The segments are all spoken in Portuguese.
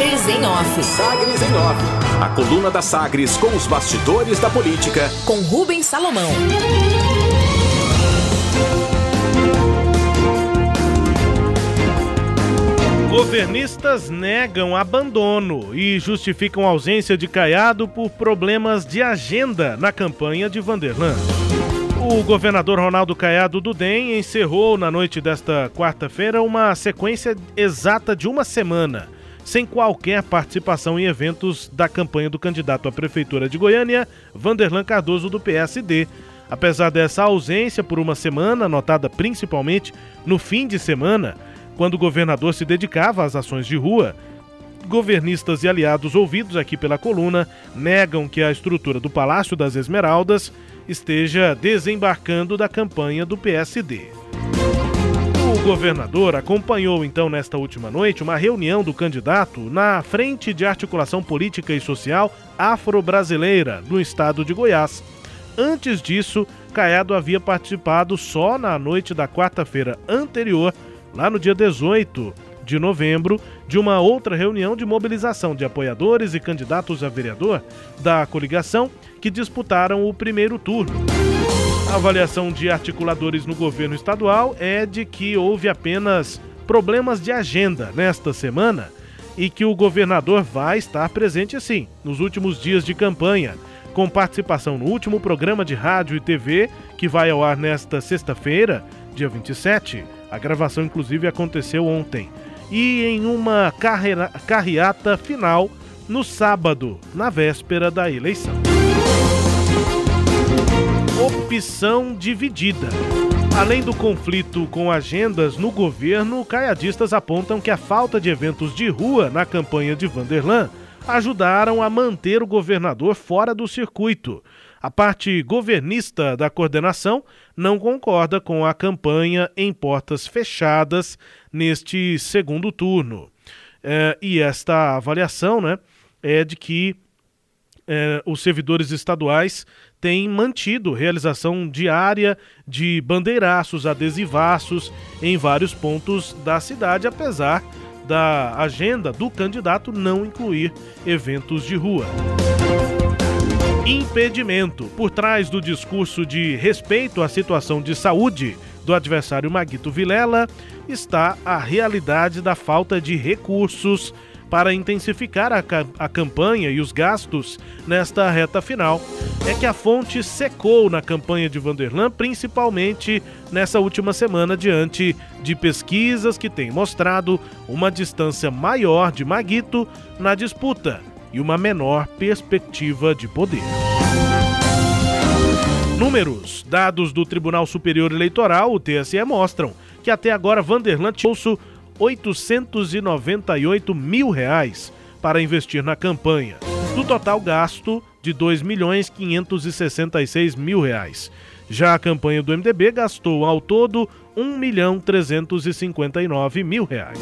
Sagres em Off. Sagres em Off. A coluna da Sagres com os bastidores da política. Com Rubens Salomão. Governistas negam abandono e justificam ausência de Caiado por problemas de agenda na campanha de Vanderlan. O governador Ronaldo Caiado do DEM encerrou na noite desta quarta-feira uma sequência exata de uma semana, sem qualquer participação em eventos da campanha do candidato à prefeitura de Goiânia, Vanderlan Cardoso do PSD. Apesar dessa ausência por uma semana, notada principalmente no fim de semana, quando o governador se dedicava às ações de rua, governistas e aliados ouvidos aqui pela coluna negam que a estrutura do Palácio das Esmeraldas esteja desembarcando da campanha do PSD. O governador acompanhou então nesta última noite uma reunião do candidato na Frente de Articulação Política e Social Afro-Brasileira no estado de Goiás. Antes disso, Caiado havia participado só na noite da quarta-feira anterior lá no dia 18 de novembro, de uma outra reunião de mobilização de apoiadores e candidatos a vereador da coligação que disputaram o primeiro turno. A avaliação de articuladores no governo estadual é de que houve apenas problemas de agenda nesta semana e que o governador vai estar presente sim nos últimos dias de campanha, com participação no último programa de rádio e TV que vai ao ar nesta sexta-feira, dia 27 a gravação, inclusive, aconteceu ontem. E em uma carreira, carreata final no sábado, na véspera da eleição. Opção dividida. Além do conflito com agendas no governo, caiadistas apontam que a falta de eventos de rua na campanha de Vanderlan ajudaram a manter o governador fora do circuito. A parte governista da coordenação não concorda com a campanha em portas fechadas neste segundo turno. É, e esta avaliação né, é de que é, os servidores estaduais têm mantido realização diária de bandeiraços, adesivaços em vários pontos da cidade, apesar da agenda do candidato não incluir eventos de rua. Impedimento. Por trás do discurso de respeito à situação de saúde do adversário Maguito Vilela está a realidade da falta de recursos para intensificar a, a, campanha e os gastos nesta reta final. É que a fonte secou na campanha de Vanderlan, principalmente nessa última semana, diante de pesquisas que têm mostrado uma distância maior de Maguito na disputa e uma menor perspectiva de poder. Números. Dados do Tribunal Superior Eleitoral, o TSE, mostram que até agora Vanderlan bolso 898 mil reais para investir na campanha, do total gasto de 2 milhões 566 mil reais. Já a campanha do MDB gastou ao todo 1 milhão 359 mil reais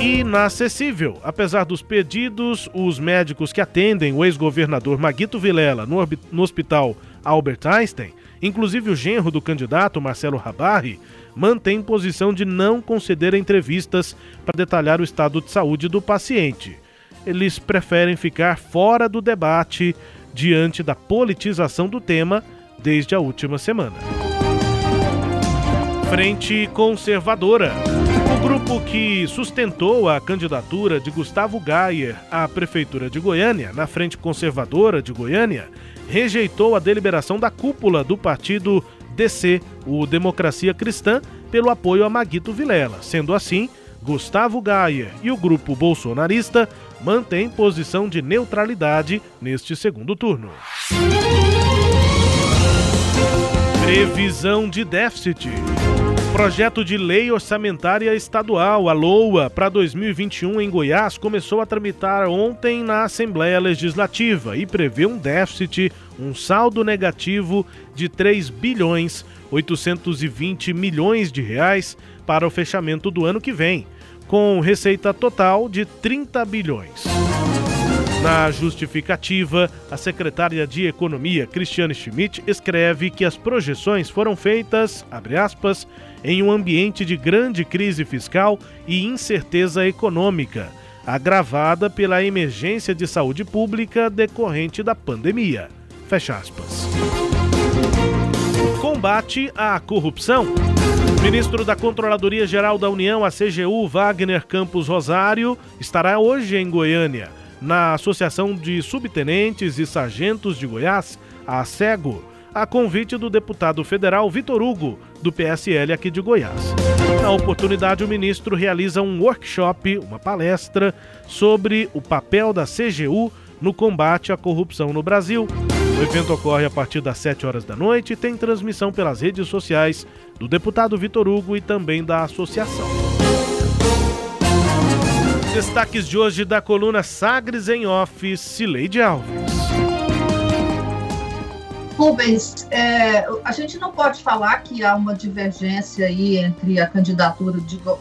inacessível. Apesar dos pedidos, os médicos que atendem o ex-governador Maguito Vilela no, no hospital Albert Einstein, inclusive o genro do candidato Marcelo Rabarri, mantém posição de não conceder entrevistas para detalhar o estado de saúde do paciente. Eles preferem ficar fora do debate diante da politização do tema desde a última semana. Frente Conservadora. Grupo que sustentou a candidatura de Gustavo Gayer à Prefeitura de Goiânia, na Frente Conservadora de Goiânia, rejeitou a deliberação da cúpula do partido DC, o Democracia Cristã, pelo apoio a Maguito Vilela. Sendo assim, Gustavo Gayer e o grupo bolsonarista mantêm posição de neutralidade neste segundo turno. Previsão de déficit. Projeto de Lei Orçamentária Estadual, a LOA, para 2021 em Goiás começou a tramitar ontem na Assembleia Legislativa e prevê um déficit, um saldo negativo de 3 bilhões 820 milhões de reais para o fechamento do ano que vem, com receita total de 30 bilhões. Na justificativa, a secretária de Economia, Cristiane Schmidt, escreve que as projeções foram feitas, aspas, em um ambiente de grande crise fiscal e incerteza econômica, agravada pela emergência de saúde pública decorrente da pandemia. Fecha aspas. Combate à corrupção. Ministro da Controladoria Geral da União, a CGU, Wagner Campos Rosário, estará hoje em Goiânia, na Associação de Subtenentes e Sargentos de Goiás, a SEGO, a convite do deputado federal Vitor Hugo, do PSL aqui de Goiás. Na oportunidade, o ministro realiza um workshop, uma palestra, sobre o papel da CGU no combate à corrupção no Brasil. O evento ocorre a partir das 7 horas da noite e tem transmissão pelas redes sociais do deputado Vitor Hugo e também da associação. Destaques de hoje da coluna Sagres em Off, Cileide Alves. Rubens, é, a gente não pode falar que há uma divergência aí entre a candidatura de, do,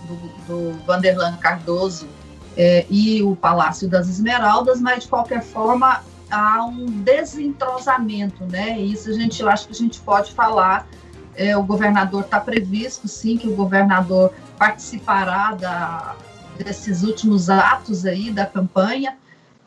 do Vanderlan Cardoso é, e o Palácio das Esmeraldas, mas de qualquer forma há um desentrosamento, né? Isso a gente, eu acho que a gente pode falar. É, o governador está previsto, sim, que o governador participará da, desses últimos atos aí da campanha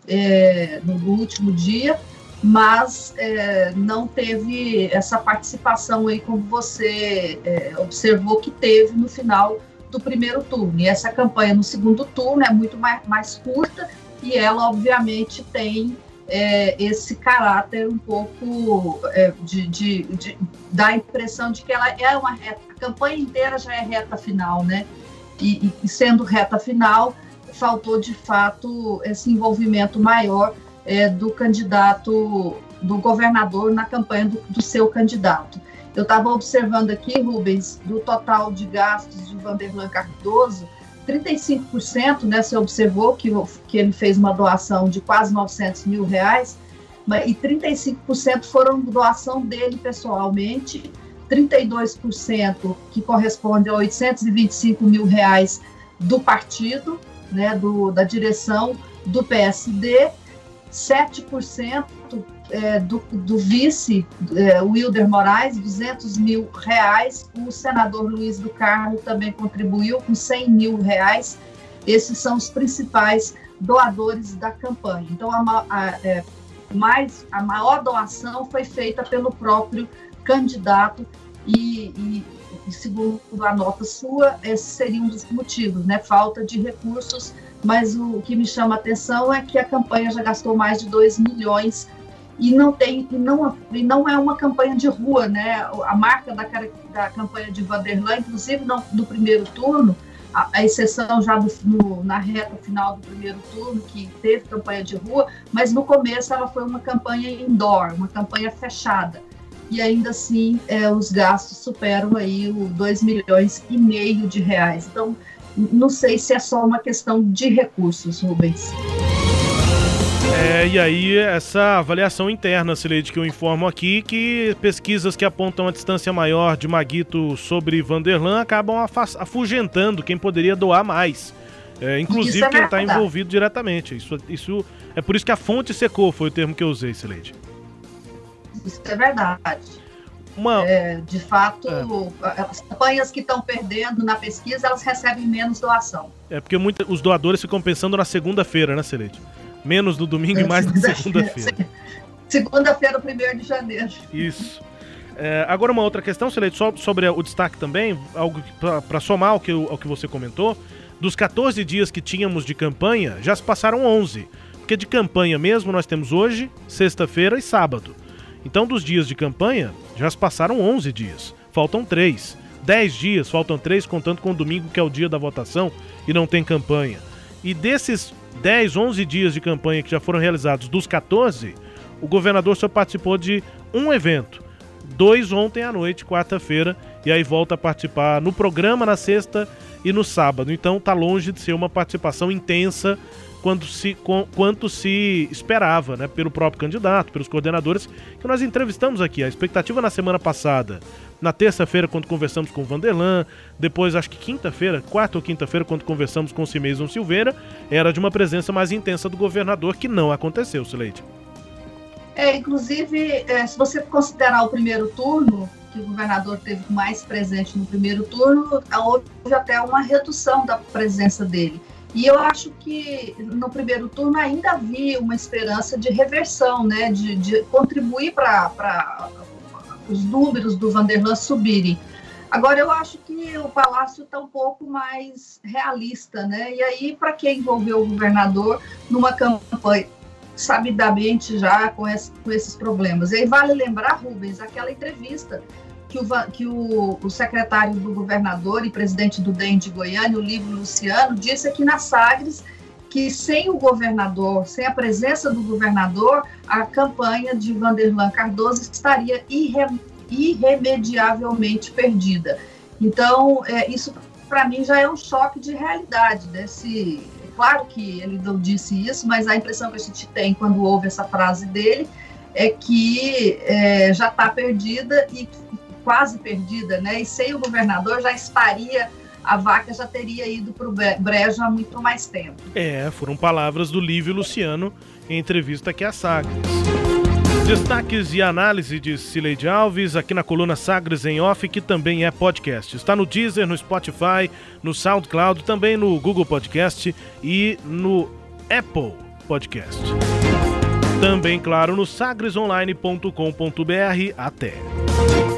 é, no, último dia, mas é, não teve essa participação aí como você é, observou que teve no final do primeiro turno. E essa campanha no segundo turno é muito mais, mais curta e ela, obviamente, tem é, esse caráter um pouco é, de, de, de, a impressão de que ela é uma reta, a campanha inteira já é reta final, né? E, e sendo reta final, faltou de fato esse envolvimento maior é, do candidato, do governador na campanha do, do seu candidato. Eu estava observando aqui, Rubens, do total de gastos de Vanderlan Cardoso, 35%, né, você observou que, que ele fez uma doação de quase 900 mil reais, e 35% foram doação dele pessoalmente, 32% que corresponde a 825 mil reais do partido, né, do, da direção do PSD, 7% é, do, do, vice é, Wilder Moraes, 200 mil reais. O senador Luiz do Carmo também contribuiu com 100 mil reais. Esses são os principais doadores da campanha. Então, a, a, é, mais, a maior doação foi feita pelo próprio candidato e, e, e, segundo a nota sua, esse seria um dos motivos, né? Falta de recursos, mas o, que me chama a atenção é que a campanha já gastou mais de 2 milhões e não tem e não, e não é uma campanha de rua, né? A marca da, da campanha de Vanderlan, inclusive no, no primeiro turno, a, a exceção já do, no, na reta final do primeiro turno, que teve campanha de rua, mas no começo ela foi uma campanha indoor, uma campanha fechada. E ainda assim, é, os gastos superam aí o 2 milhões e meio de reais. Então, não sei se é só uma questão de recursos, Rubens. É, e aí essa avaliação interna, Sileide, que eu informo aqui, que pesquisas que apontam a distância maior de Maguito sobre Vanderlan acabam afugentando quem poderia doar mais. É, inclusive é quem está envolvido diretamente. Isso, isso é por isso que a fonte secou, foi o termo que eu usei, Sileide. Isso é verdade. Uma... É, de fato, é. as campanhas que estão perdendo na pesquisa, elas recebem menos doação. É porque muito, os doadores ficam pensando na segunda-feira, né, Celede? Menos no domingo é, e mais na segunda-feira. Segunda-feira, 1 de janeiro. Isso. É, agora uma outra questão, Celede, só sobre o destaque também, algo para somar ao que, ao que você comentou. Dos 14 dias que tínhamos de campanha, já se passaram 11. Porque de campanha mesmo nós temos hoje, sexta-feira e sábado. Então, dos dias de campanha, já se passaram 11 dias. Faltam 3. 10 dias, faltam 3, contando com o domingo, que é o dia da votação, e não tem campanha. E desses 10, 11 dias de campanha que já foram realizados, dos 14, o governador só participou de um evento. Dois ontem à noite, quarta-feira, e aí volta a participar no programa na sexta e no sábado. Então tá longe de ser uma participação intensa quanto se, com, quanto se esperava, né, pelo próprio candidato, pelos coordenadores que nós entrevistamos aqui. A expectativa na semana passada, na terça-feira, quando conversamos com o Vanderlan, depois, acho que quinta-feira, quarta ou quinta-feira, quando conversamos com o Cimeison Silveira, era de uma presença mais intensa do governador, que não aconteceu, Sileide. É, inclusive, é, se você considerar o primeiro turno, que o governador teve mais presente no primeiro turno, houve até uma redução da presença dele. E eu acho que no primeiro turno ainda havia uma esperança de reversão, né, de, de contribuir para os números do Vanderlan subirem. Agora, eu acho que o Palácio está um pouco mais realista, né? E aí, para quem envolveu o governador numa campanha sabidamente já com, esse, com esses problemas? E aí vale lembrar, Rubens, aquela entrevista que, o, que o, o, secretário do governador e presidente do DEM de Goiânia, o Livro Luciano, disse aqui na Sagres que sem o governador, sem a presença do governador, a campanha de Vanderlan Cardoso estaria irre, irremediavelmente perdida. Então, é, isso para mim já é um choque de realidade. Desse, é claro que ele não disse isso, mas a impressão que a gente tem quando ouve essa frase dele é que é, já está perdida e quase perdida, né? E sem o governador já estaria a vaca já teria ido para o brejo há muito mais tempo. É, foram palavras do Lívio Luciano em entrevista aqui à Sagres. Destaques e análise de Cileide Alves aqui na coluna Sagres em Off, que também é podcast. Está no Deezer, no Spotify, no SoundCloud, também no Google Podcast e no Apple Podcast. Também, claro, no sagresonline.com.br. Até.